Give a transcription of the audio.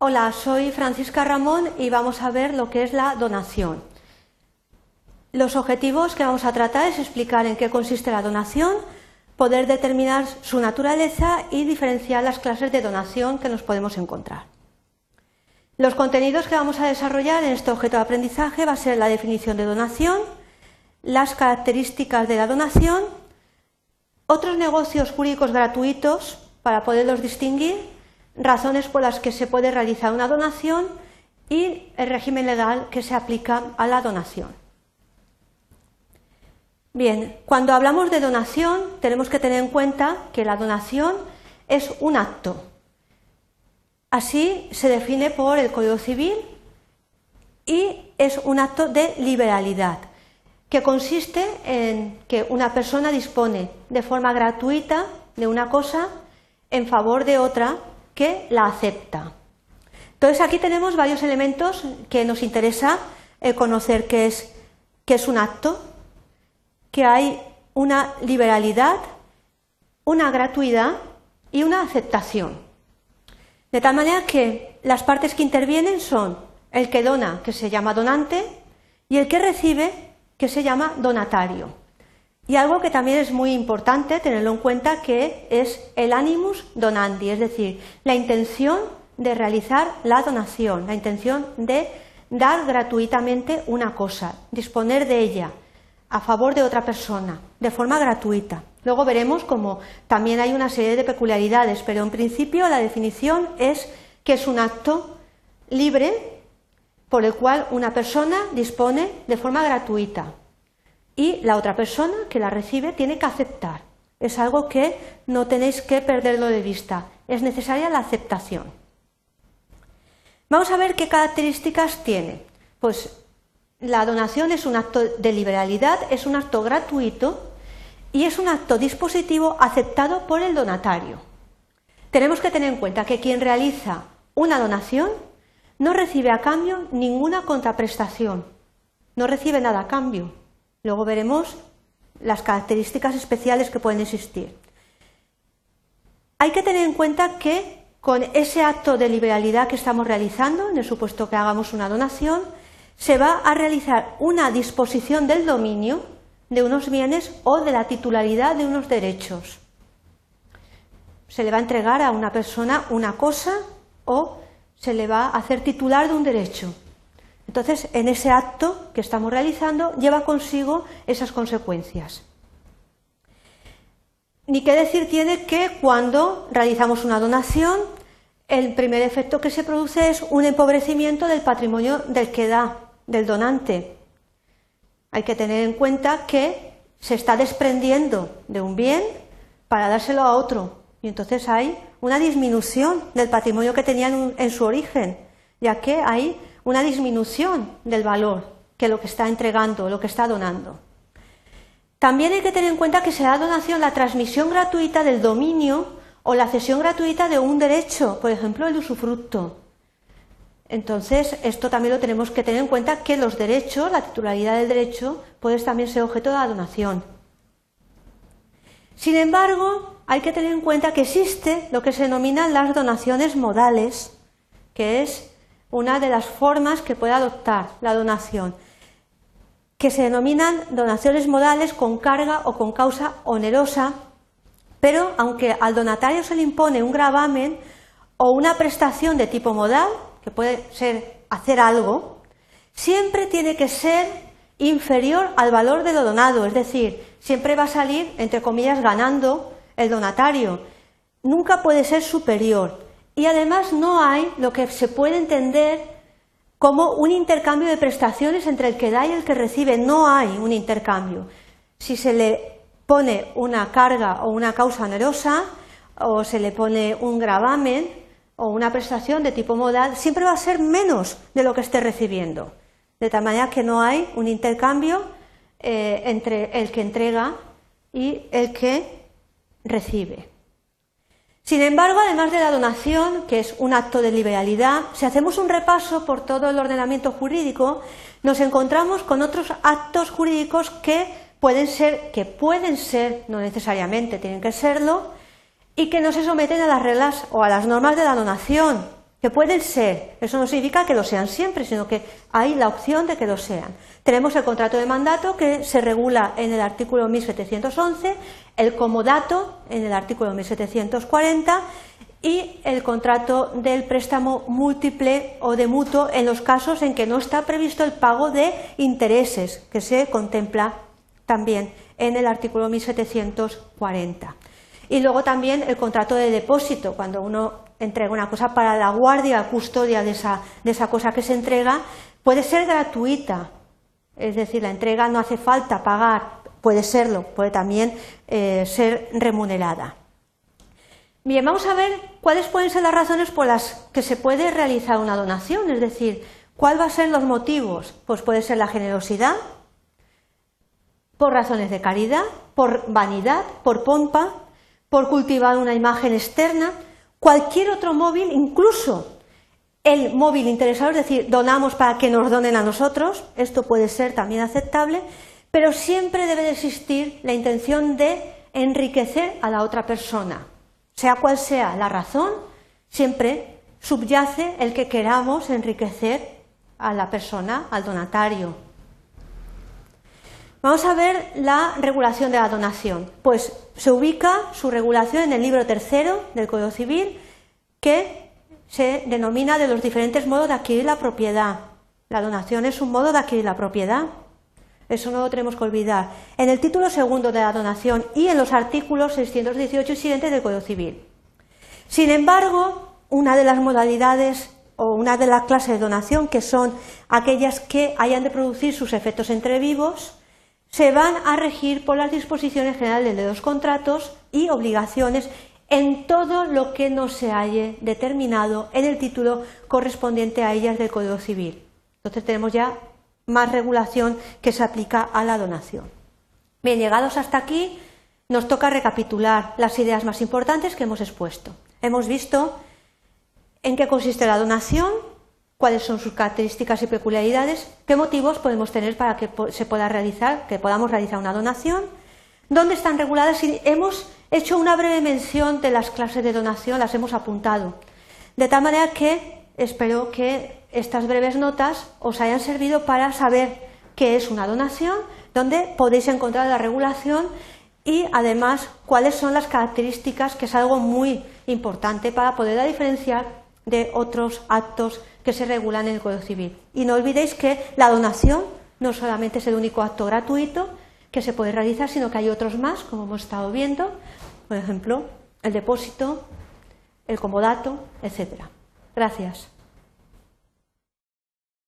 Hola, soy Francisca Ramón y vamos a ver lo que es la donación. Los objetivos que vamos a tratar es explicar en qué consiste la donación, poder determinar su naturaleza y diferenciar las clases de donación que nos podemos encontrar. Los contenidos que vamos a desarrollar en este objeto de aprendizaje va a ser la definición de donación, las características de la donación, otros negocios jurídicos gratuitos para poderlos distinguir razones por las que se puede realizar una donación y el régimen legal que se aplica a la donación. Bien, cuando hablamos de donación tenemos que tener en cuenta que la donación es un acto. Así se define por el Código Civil y es un acto de liberalidad, que consiste en que una persona dispone de forma gratuita de una cosa en favor de otra que la acepta. Entonces aquí tenemos varios elementos que nos interesa eh, conocer qué es, es un acto, que hay una liberalidad, una gratuidad y una aceptación. De tal manera que las partes que intervienen son el que dona, que se llama donante, y el que recibe, que se llama donatario. Y algo que también es muy importante tenerlo en cuenta que es el animus donandi, es decir, la intención de realizar la donación, la intención de dar gratuitamente una cosa, disponer de ella a favor de otra persona, de forma gratuita. Luego veremos cómo también hay una serie de peculiaridades, pero en principio la definición es que es un acto libre por el cual una persona dispone de forma gratuita y la otra persona que la recibe tiene que aceptar. Es algo que no tenéis que perderlo de vista. Es necesaria la aceptación. Vamos a ver qué características tiene. Pues la donación es un acto de liberalidad, es un acto gratuito y es un acto dispositivo aceptado por el donatario. Tenemos que tener en cuenta que quien realiza una donación no recibe a cambio ninguna contraprestación, no recibe nada a cambio. Luego veremos las características especiales que pueden existir. Hay que tener en cuenta que con ese acto de liberalidad que estamos realizando, en el supuesto que hagamos una donación, se va a realizar una disposición del dominio de unos bienes o de la titularidad de unos derechos. Se le va a entregar a una persona una cosa o se le va a hacer titular de un derecho. Entonces, en ese acto que estamos realizando lleva consigo esas consecuencias. Ni qué decir tiene que cuando realizamos una donación, el primer efecto que se produce es un empobrecimiento del patrimonio del que da, del donante. Hay que tener en cuenta que se está desprendiendo de un bien para dárselo a otro. Y entonces hay una disminución del patrimonio que tenía en, su origen, ya que hay una disminución del valor que lo que está entregando, lo que está donando. También hay que tener en cuenta que será donación la transmisión gratuita del dominio o la cesión gratuita de un derecho, por ejemplo, el usufructo. Entonces, esto también lo tenemos que tener en cuenta que los derechos, la titularidad del derecho, puede también ser objeto de la donación. Sin embargo, hay que tener en cuenta que existe lo que se denominan las donaciones modales, que es una de las formas que puede adoptar la donación, que se denominan donaciones modales con carga o con causa onerosa, pero aunque al donatario se le impone un gravamen o una prestación de tipo modal, que puede ser hacer algo, siempre tiene que ser inferior al valor de lo donado, es decir, siempre va a salir, entre comillas, ganando el donatario, nunca puede ser superior y además no hay lo que se puede entender como un intercambio de prestaciones entre el que da y el que recibe. No hay un intercambio. Si se le pone una carga o una causa onerosa o se le pone un gravamen o una prestación de tipo modal, siempre va a ser menos de lo que esté recibiendo. De tal manera que no hay un intercambio eh, entre el que entrega y el que recibe. Sin embargo, además de la donación, que es un acto de liberalidad, si hacemos un repaso por todo el ordenamiento jurídico, nos encontramos con otros actos jurídicos que pueden ser, que pueden ser, no necesariamente tienen que serlo, y que no se someten a las reglas o a las normas de la donación. Que pueden ser, eso no significa que lo sean siempre, sino que hay la opción de que lo sean. Tenemos el contrato de mandato que se regula en el artículo 1711, el comodato en el artículo 1740 y el contrato del préstamo múltiple o de mutuo en los casos en que no está previsto el pago de intereses, que se contempla también en el artículo 1740. Y luego también el contrato de depósito, cuando uno entrega una cosa para la guardia, custodia de esa, de esa cosa que se entrega, puede ser gratuita, es decir, la entrega no hace falta pagar, puede serlo, puede también eh, ser remunerada. Bien, vamos a ver cuáles pueden ser las razones por las que se puede realizar una donación, es decir, cuáles van a ser los motivos. Pues puede ser la generosidad, por razones de caridad, por vanidad, por pompa, por cultivar una imagen externa, cualquier otro móvil, incluso el móvil interesado, es decir, donamos para que nos donen a nosotros, esto puede ser también aceptable, pero siempre debe de existir la intención de enriquecer a la otra persona. Sea cual sea la razón, siempre subyace el que queramos enriquecer a la persona, al donatario. Vamos a ver la regulación de la donación. Pues se ubica su regulación en el libro tercero del Código Civil, que se denomina de los diferentes modos de adquirir la propiedad. La donación es un modo de adquirir la propiedad. Eso no lo tenemos que olvidar. En el título segundo de la donación y en los artículos 618 y siguientes del Código Civil. Sin embargo, una de las modalidades o una de las clases de donación, que son aquellas que hayan de producir sus efectos entre vivos, se van a regir por las disposiciones generales de los contratos y obligaciones en todo lo que no se haya determinado en el título correspondiente a ellas del Código Civil. Entonces tenemos ya más regulación que se aplica a la donación. Bien, llegados hasta aquí, nos toca recapitular las ideas más importantes que hemos expuesto. Hemos visto en qué consiste la donación, cuáles son sus características y peculiaridades, qué motivos podemos tener para que se pueda realizar, que podamos realizar una donación, dónde están reguladas y hemos hecho una breve mención de las clases de donación, las hemos apuntado. De tal manera que espero que estas breves notas os hayan servido para saber qué es una donación, dónde podéis encontrar la regulación y además cuáles son las características, que es algo muy importante para poder diferenciar de otros actos que se regulan en el Código Civil. Y no olvidéis que la donación no solamente es el único acto gratuito que se puede realizar, sino que hay otros más, como hemos estado viendo, por ejemplo, el depósito, el comodato, etc. Gracias.